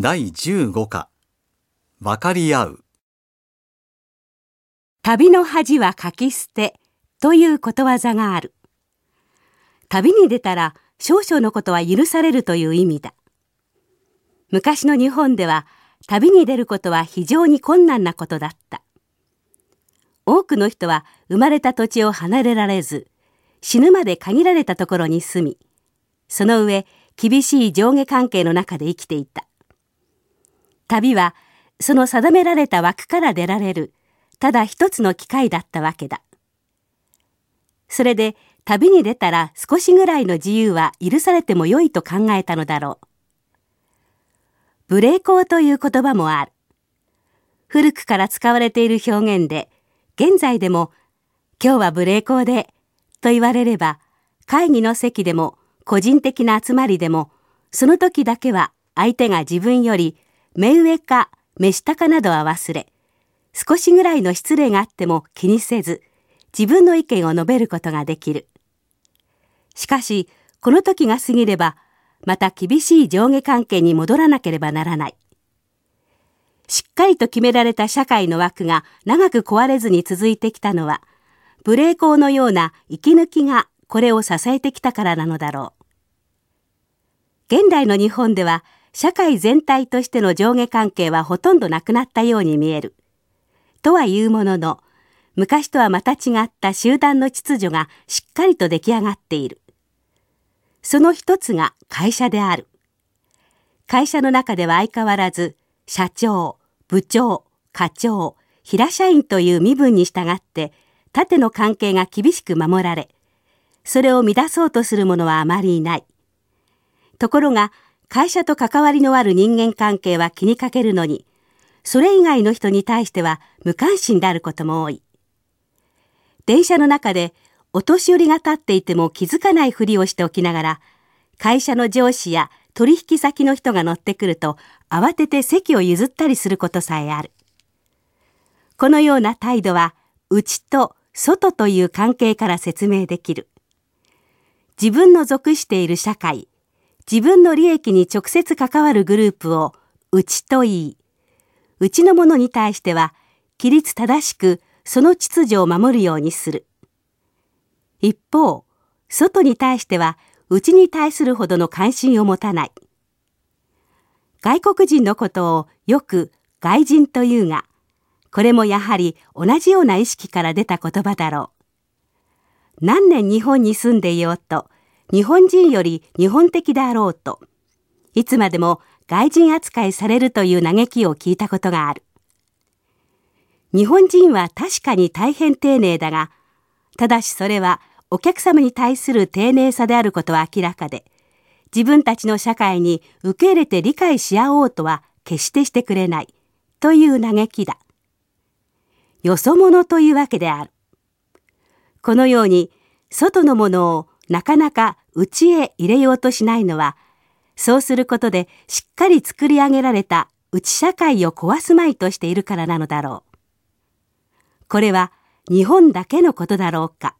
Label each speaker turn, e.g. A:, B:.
A: 第15課分かり合う
B: 旅の恥は書き捨てということわざがある。旅に出たら少々のことは許されるという意味だ。昔の日本では旅に出ることは非常に困難なことだった。多くの人は生まれた土地を離れられず、死ぬまで限られたところに住み、その上厳しい上下関係の中で生きていた。旅はその定められた枠から出られるただ一つの機会だったわけだ。それで旅に出たら少しぐらいの自由は許されてもよいと考えたのだろう。ブレーコーという言葉もある。古くから使われている表現で、現在でも今日はブレーコーでと言われれば、会議の席でも個人的な集まりでも、その時だけは相手が自分より目上か目下かなどは忘れ、少しぐらいの失礼があっても気にせず、自分の意見を述べることができる。しかし、この時が過ぎれば、また厳しい上下関係に戻らなければならない。しっかりと決められた社会の枠が長く壊れずに続いてきたのは、ブレーコーのような息抜きがこれを支えてきたからなのだろう。現代の日本では社会全体としての上下関係はほとんどなくなったように見える。とはいうものの、昔とはまた違った集団の秩序がしっかりと出来上がっている。その一つが会社である。会社の中では相変わらず、社長、部長、課長、平社員という身分に従って、縦の関係が厳しく守られ、それを乱そうとする者はあまりいない。ところが、会社と関わりのある人間関係は気にかけるのに、それ以外の人に対しては無関心であることも多い。電車の中でお年寄りが立っていても気づかないふりをしておきながら、会社の上司や取引先の人が乗ってくると慌てて席を譲ったりすることさえある。このような態度は内と外という関係から説明できる。自分の属している社会、自分の利益に直接関わるグループを内と言い、内の者に対しては規律正しくその秩序を守るようにする。一方、外に対しては内に対するほどの関心を持たない。外国人のことをよく外人というが、これもやはり同じような意識から出た言葉だろう。何年日本に住んでいようと、日本人より日本的であろうと、いつまでも外人扱いされるという嘆きを聞いたことがある。日本人は確かに大変丁寧だが、ただしそれはお客様に対する丁寧さであることは明らかで、自分たちの社会に受け入れて理解し合おうとは決してしてくれないという嘆きだ。よそ者というわけである。このように外のものをなかなか内へ入れようとしないのは、そうすることでしっかり作り上げられた内社会を壊すまいとしているからなのだろう。これは日本だけのことだろうか。